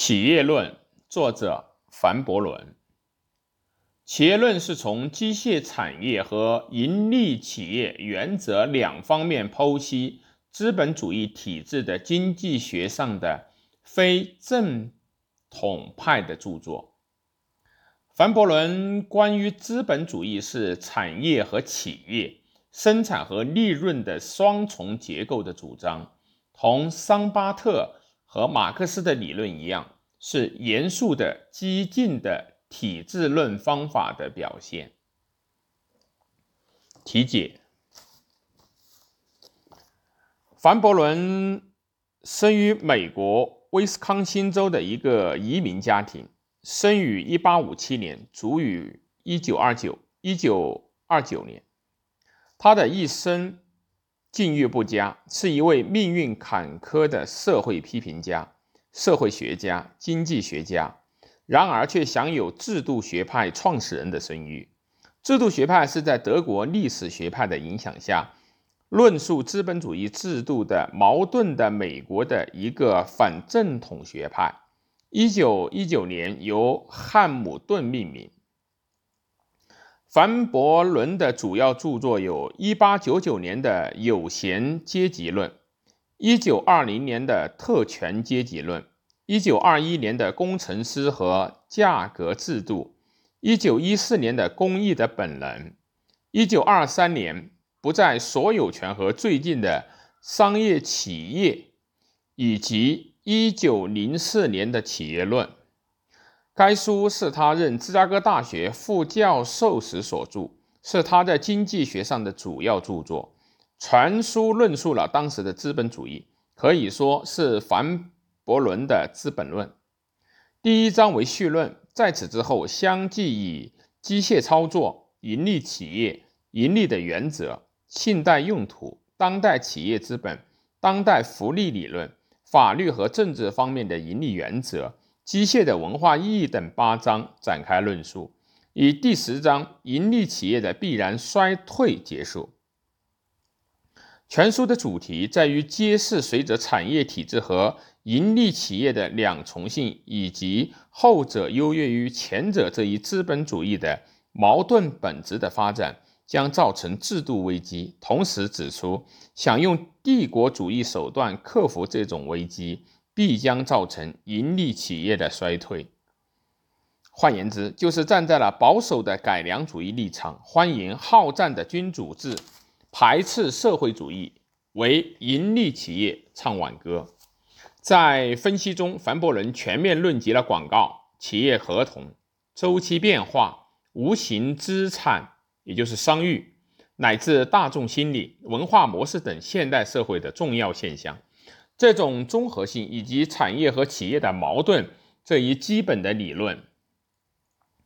企业论，作者凡伯伦。企业论是从机械产业和盈利企业原则两方面剖析资本主义体制的经济学上的非正统派的著作。凡伯伦关于资本主义是产业和企业生产和利润的双重结构的主张，同桑巴特。和马克思的理论一样，是严肃的、激进的体制论方法的表现。题解：凡伯伦生于美国威斯康星州的一个移民家庭，生于1857年，卒于1929 1929年。他的一生。境遇不佳，是一位命运坎坷的社会批评家、社会学家、经济学家。然而，却享有制度学派创始人的声誉。制度学派是在德国历史学派的影响下，论述资本主义制度的矛盾的美国的一个反正统学派。一九一九年由汉姆顿命名。凡伯伦的主要著作有1899年的《有闲阶级论》，1920年的《特权阶级论》，1921年的《工程师和价格制度》，1914年的《工艺的本能》，1923年《不在所有权和最近的商业企业》，以及1904年的《企业论》。该书是他任芝加哥大学副教授时所著，是他在经济学上的主要著作。全书论述了当时的资本主义，可以说是凡伯伦的《资本论》。第一章为序论，在此之后相继以机械操作、盈利企业、盈利的原则、信贷用途、当代企业资本、当代福利理论、法律和政治方面的盈利原则。机械的文化意义等八章展开论述，以第十章盈利企业的必然衰退结束。全书的主题在于揭示随着产业体制和盈利企业的两重性，以及后者优越于前者这一资本主义的矛盾本质的发展，将造成制度危机。同时指出，想用帝国主义手段克服这种危机。必将造成盈利企业的衰退。换言之，就是站在了保守的改良主义立场，欢迎好战的君主制，排斥社会主义，为盈利企业唱挽歌。在分析中，凡伯伦全面论及了广告、企业合同、周期变化、无形资产，也就是商誉，乃至大众心理、文化模式等现代社会的重要现象。这种综合性以及产业和企业的矛盾这一基本的理论，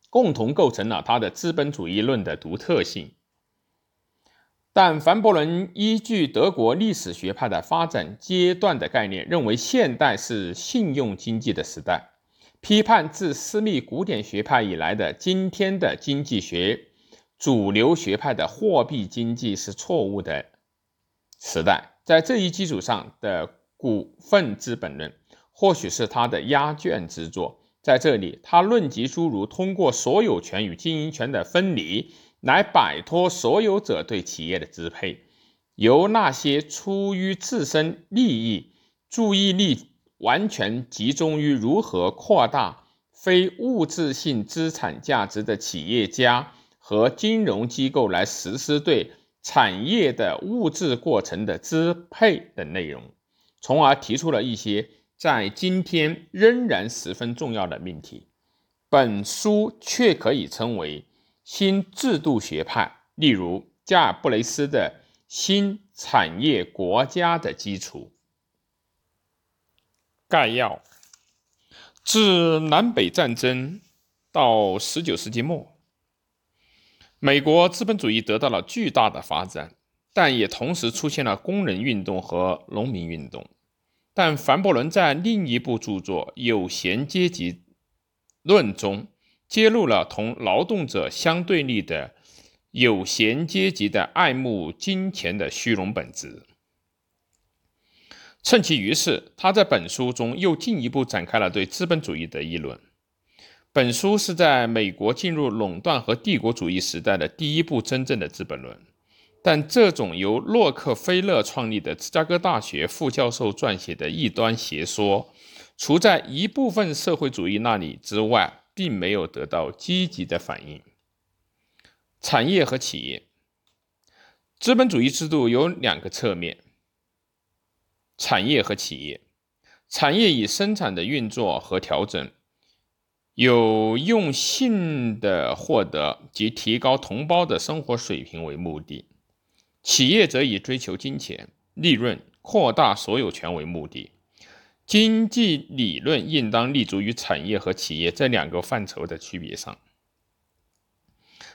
共同构成了他的资本主义论的独特性。但凡伯伦依据德国历史学派的发展阶段的概念，认为现代是信用经济的时代，批判自私密古典学派以来的今天的经济学主流学派的货币经济是错误的时代。在这一基础上的。股份资本论或许是他的压卷之作。在这里，他论及诸如通过所有权与经营权的分离来摆脱所有者对企业的支配，由那些出于自身利益、注意力完全集中于如何扩大非物质性资产价值的企业家和金融机构来实施对产业的物质过程的支配的内容。从而提出了一些在今天仍然十分重要的命题。本书却可以称为新制度学派，例如加尔布雷斯的新产业国家的基础。概要：自南北战争到十九世纪末，美国资本主义得到了巨大的发展。但也同时出现了工人运动和农民运动。但凡伯伦在另一部著作《有闲阶级论》中揭露了同劳动者相对立的有闲阶级的爱慕金钱的虚荣本质。趁其余事，他在本书中又进一步展开了对资本主义的议论。本书是在美国进入垄断和帝国主义时代的第一部真正的《资本论》，但这种由洛克菲勒创立的芝加哥大学副教授撰写的异端邪说，除在一部分社会主义那里之外，并没有得到积极的反应。产业和企业，资本主义制度有两个侧面。产业和企业，产业以生产的运作和调整，有用性的获得及提高同胞的生活水平为目的；企业则以追求金钱、利润、扩大所有权为目的。经济理论应当立足于产业和企业这两个范畴的区别上。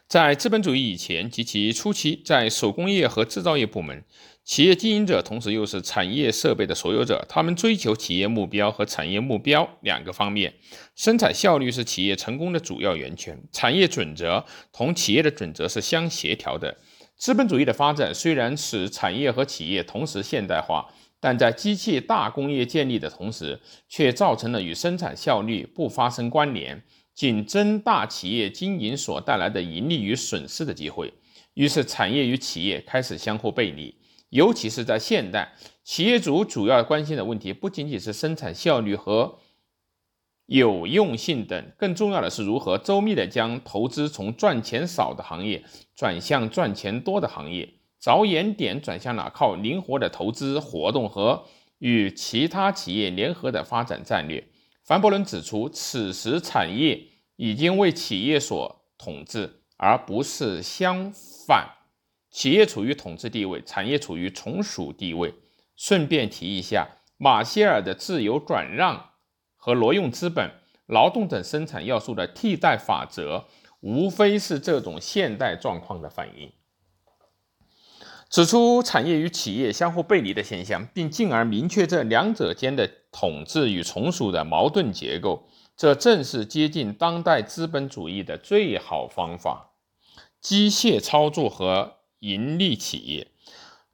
在资本主义以前及其初期，在手工业和制造业部门，企业经营者同时又是产业设备的所有者。他们追求企业目标和产业目标两个方面。生产效率是企业成功的主要源泉，产业准则同企业的准则是相协调的。资本主义的发展虽然使产业和企业同时现代化，但在机器大工业建立的同时，却造成了与生产效率不发生关联。仅增大企业经营所带来的盈利与损失的机会，于是产业与企业开始相互背离。尤其是在现代，企业主主要关心的问题不仅仅是生产效率和有用性等，更重要的是如何周密地将投资从赚钱少的行业转向赚钱多的行业，着眼点转向哪，靠灵活的投资活动和与其他企业联合的发展战略。凡伯伦指出，此时产业已经为企业所统治，而不是相反。企业处于统治地位，产业处于从属地位。顺便提一下，马歇尔的自由转让和挪用资本、劳动等生产要素的替代法则，无非是这种现代状况的反应。指出产业与企业相互背离的现象，并进而明确这两者间的统治与从属的矛盾结构，这正是接近当代资本主义的最好方法。机械操作和盈利企业，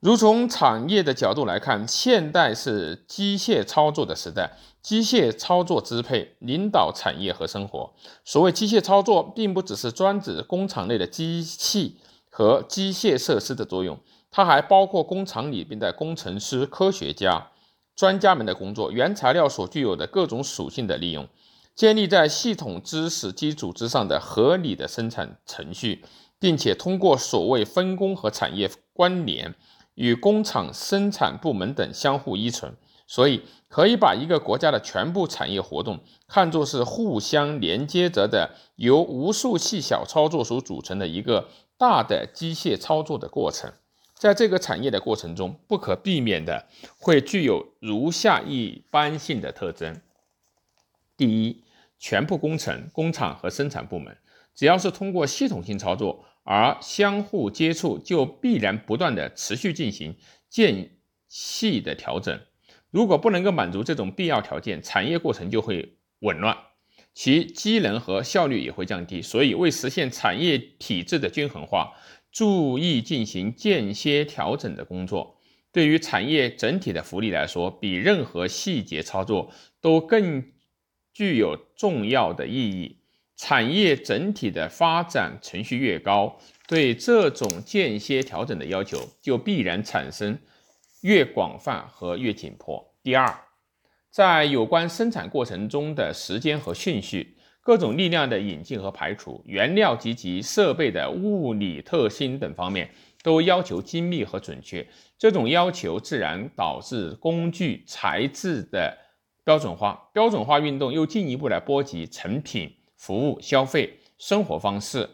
如从产业的角度来看，现代是机械操作的时代，机械操作支配、领导产业和生活。所谓机械操作，并不只是专指工厂内的机器和机械设施的作用。它还包括工厂里边的工程师、科学家、专家们的工作，原材料所具有的各种属性的利用，建立在系统知识基础之上的合理的生产程序，并且通过所谓分工和产业关联，与工厂生产部门等相互依存。所以，可以把一个国家的全部产业活动看作是互相连接着的，由无数细小操作所组成的一个大的机械操作的过程。在这个产业的过程中，不可避免的会具有如下一般性的特征：第一，全部工程、工厂和生产部门，只要是通过系统性操作而相互接触，就必然不断的持续进行间隙的调整。如果不能够满足这种必要条件，产业过程就会紊乱，其机能和效率也会降低。所以，为实现产业体制的均衡化。注意进行间歇调整的工作，对于产业整体的福利来说，比任何细节操作都更具有重要的意义。产业整体的发展程序越高，对这种间歇调整的要求就必然产生越广泛和越紧迫。第二，在有关生产过程中的时间和顺序。各种力量的引进和排除，原料及其设备的物理特性等方面，都要求精密和准确。这种要求自然导致工具材质的标准化，标准化运动又进一步来波及成品、服务、消费、生活方式。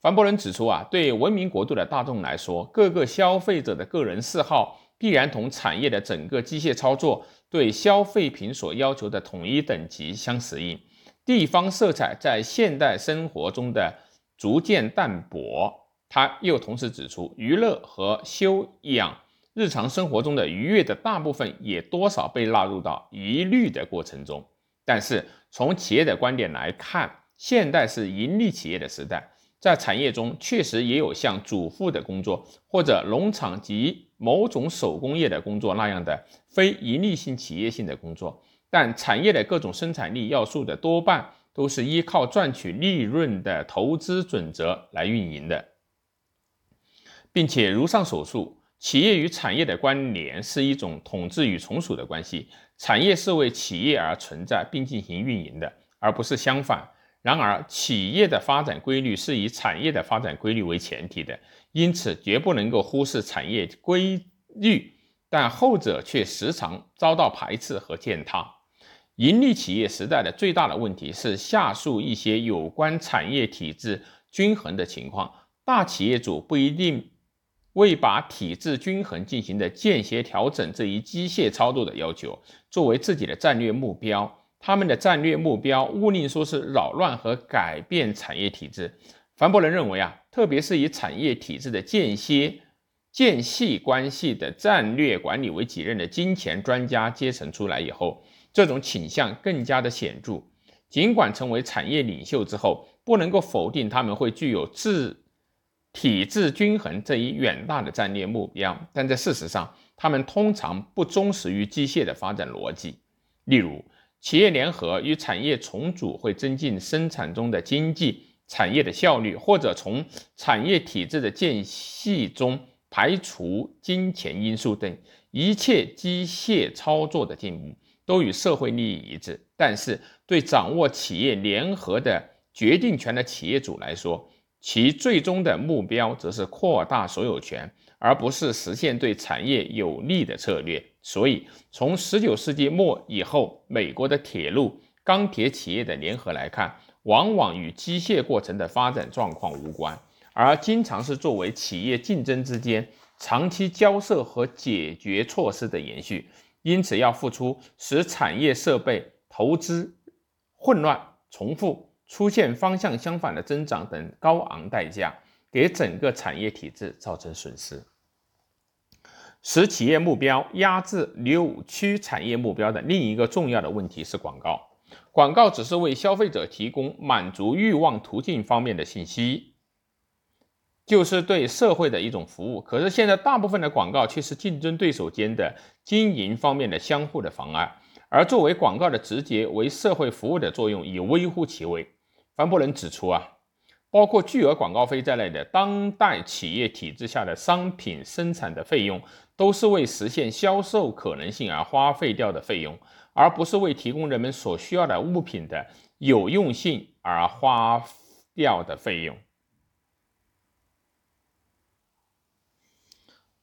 凡伯伦指出啊，对文明国度的大众来说，各个消费者的个人嗜好必然同产业的整个机械操作对消费品所要求的统一等级相适应。地方色彩在现代生活中的逐渐淡薄，他又同时指出，娱乐和修养日常生活中的愉悦的大部分也多少被纳入到一律的过程中。但是从企业的观点来看，现代是盈利企业的时代，在产业中确实也有像主妇的工作，或者农场及某种手工业的工作那样的非盈利性企业性的工作，但产业的各种生产力要素的多半都是依靠赚取利润的投资准则来运营的，并且如上所述，企业与产业的关联是一种统治与从属的关系，产业是为企业而存在并进行运营的，而不是相反。然而，企业的发展规律是以产业的发展规律为前提的，因此绝不能够忽视产业规律，但后者却时常遭到排斥和践踏。盈利企业时代的最大的问题是下述一些有关产业体制均衡的情况：大企业主不一定为把体制均衡进行的间歇调整这一机械操作的要求作为自己的战略目标。他们的战略目标，勿宁说是扰乱和改变产业体制。凡伯伦认为啊，特别是以产业体制的间歇、间隙关系的战略管理为己任的金钱专家阶层出来以后，这种倾向更加的显著。尽管成为产业领袖之后，不能够否定他们会具有制体制均衡这一远大的战略目标，但在事实上，他们通常不忠实于机械的发展逻辑。例如，企业联合与产业重组会增进生产中的经济产业的效率，或者从产业体制的间隙中排除金钱因素等一切机械操作的进步，都与社会利益一致。但是，对掌握企业联合的决定权的企业主来说，其最终的目标则是扩大所有权，而不是实现对产业有利的策略。所以，从十九世纪末以后，美国的铁路、钢铁企业的联合来看，往往与机械过程的发展状况无关，而经常是作为企业竞争之间长期交涉和解决措施的延续。因此，要付出使产业设备投资混乱、重复、出现方向相反的增长等高昂代价，给整个产业体制造成损失。使企业目标压制、扭曲产业目标的另一个重要的问题是广告。广告只是为消费者提供满足欲望途径方面的信息，就是对社会的一种服务。可是现在大部分的广告却是竞争对手间的经营方面的相互的妨碍，而作为广告的直接为社会服务的作用已微乎其微。凡伯伦指出啊。包括巨额广告费在内的当代企业体制下的商品生产的费用，都是为实现销售可能性而花费掉的费用，而不是为提供人们所需要的物品的有用性而花掉的费用。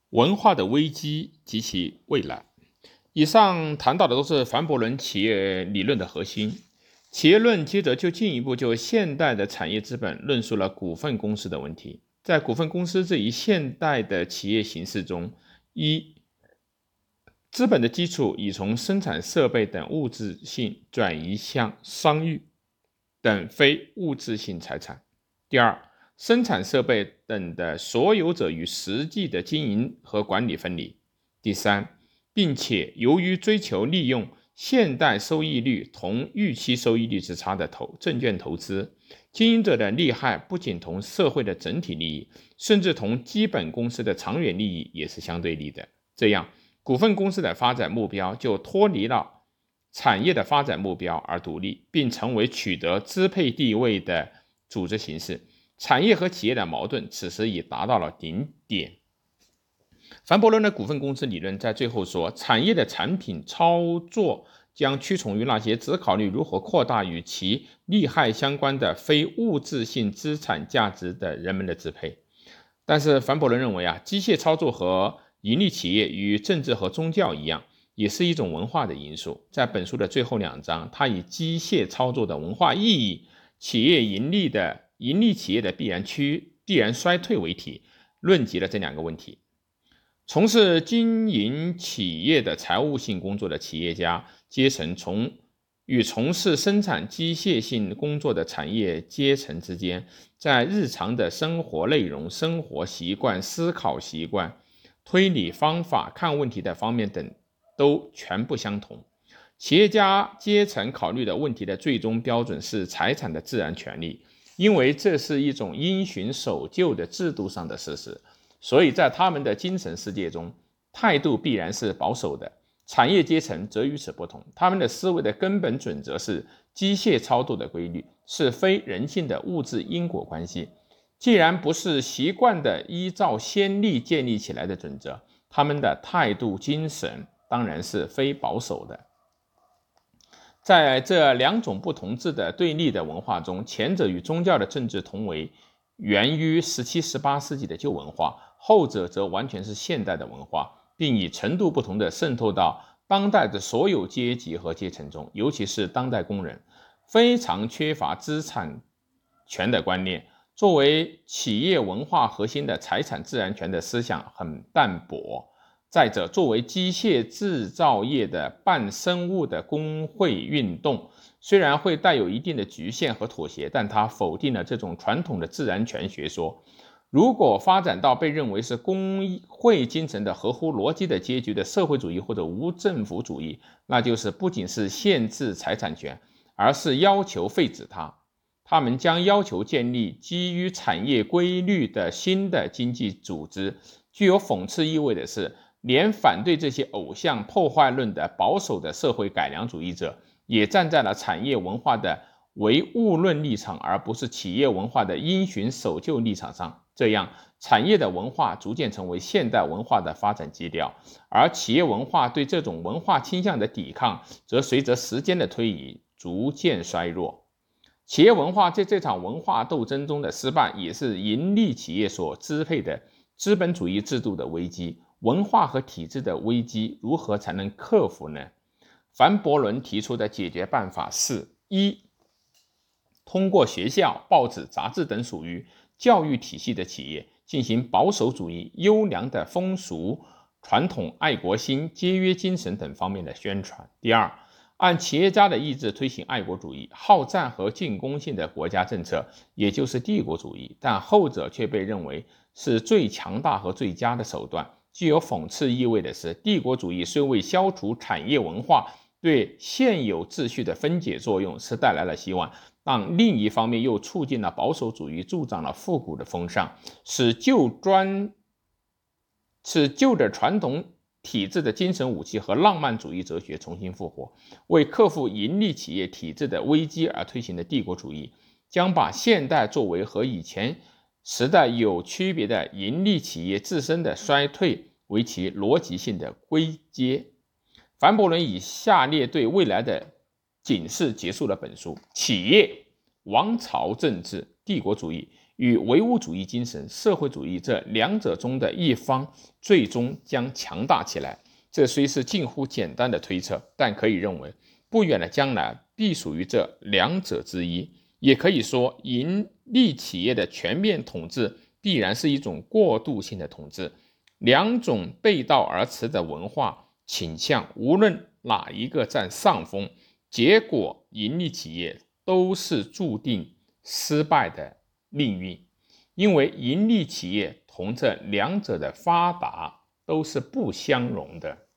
文化的危机及其未来。以上谈到的都是凡伯伦企业理论的核心。企业论接着就进一步就现代的产业资本论述了股份公司的问题。在股份公司这一现代的企业形式中，一资本的基础已从生产设备等物质性转移向商誉等非物质性财产。第二，生产设备等的所有者与实际的经营和管理分离。第三，并且由于追求利用。现代收益率同预期收益率之差的投证券投资，经营者的利害不仅同社会的整体利益，甚至同基本公司的长远利益也是相对立的。这样，股份公司的发展目标就脱离了产业的发展目标而独立，并成为取得支配地位的组织形式。产业和企业的矛盾此时已达到了顶点。凡伯伦的股份公司理论在最后说，产业的产品操作将屈从于那些只考虑如何扩大与其利害相关的非物质性资产价值的人们的支配。但是凡伯伦认为啊，机械操作和盈利企业与政治和宗教一样，也是一种文化的因素。在本书的最后两章，他以机械操作的文化意义、企业盈利的盈利企业的必然趋必然衰退为题，论及了这两个问题。从事经营企业的财务性工作的企业家阶层，从与从事生产机械性工作的产业阶层之间，在日常的生活内容、生活习惯、思考习惯、推理方法、看问题的方面等，都全部相同。企业家阶层考虑的问题的最终标准是财产的自然权利，因为这是一种因循守旧的制度上的事实，所以在他们的精神世界中，态度必然是保守的。产业阶层则与此不同，他们的思维的根本准则是机械操作的规律，是非人性的物质因果关系。既然不是习惯的依照先例建立起来的准则，他们的态度精神当然是非保守的。在这两种不同质的对立的文化中，前者与宗教的政治同为源于十七、十八世纪的旧文化，后者则完全是现代的文化，并以程度不同的渗透到当代的所有阶级和阶层中，尤其是当代工人，非常缺乏资产权的观念。作为企业文化核心的财产自然权的思想很淡薄。再者，作为机械制造业的半生物的工会运动，虽然会带有一定的局限和妥协，但它否定了这种传统的自然权学说。如果发展到被认为是工会精神的合乎逻辑的结局的社会主义或者无政府主义，那就是不仅是限制财产权，而是要求废止它。他们将要求建立基于产业规律的新的经济组织。具有讽刺意味的是。连反对这些偶像破坏论的保守的社会改良主义者，也站在了产业文化的唯物论立场，而不是企业文化的因循守旧立场上。这样，产业的文化逐渐成为现代文化的发展基调，而企业文化对这种文化倾向的抵抗，则随着时间的推移逐渐衰弱。企业文化在这场文化斗争中的失败，也是盈利企业所支配的资本主义制度的危机。文化和体制的危机如何才能克服呢？凡伯伦提出的解决办法是：一、通过学校、报纸、杂志等属于教育体系的企业进行保守主义、优良的风俗传统、爱国心、节约精神等方面的宣传；第二，按企业家的意志推行爱国主义、好战和进攻性的国家政策，也就是帝国主义，但后者却被认为是最强大和最佳的手段。具有讽刺意味的是，帝国主义虽未消除产业文化对现有秩序的分解作用是带来了希望，但另一方面又促进了保守主义，助长了复古的风尚，使旧专使旧的传统体制的精神武器和浪漫主义哲学重新复活。为克服盈利企业体制的危机而推行的帝国主义，将把现代作为和以前。时代有区别的盈利企业自身的衰退为其逻辑性的归结。凡伯伦以下列对未来的警示结束了本书：企业、王朝政治、帝国主义与唯物主义精神、社会主义这两者中的一方最终将强大起来。这虽是近乎简单的推测，但可以认为，不远的将来必属于这两者之一。也可以说，盈利企业的全面统治必然是一种过渡性的统治。两种背道而驰的文化倾向，无论哪一个占上风，结果盈利企业都是注定失败的命运，因为盈利企业同这两者的发达都是不相容的。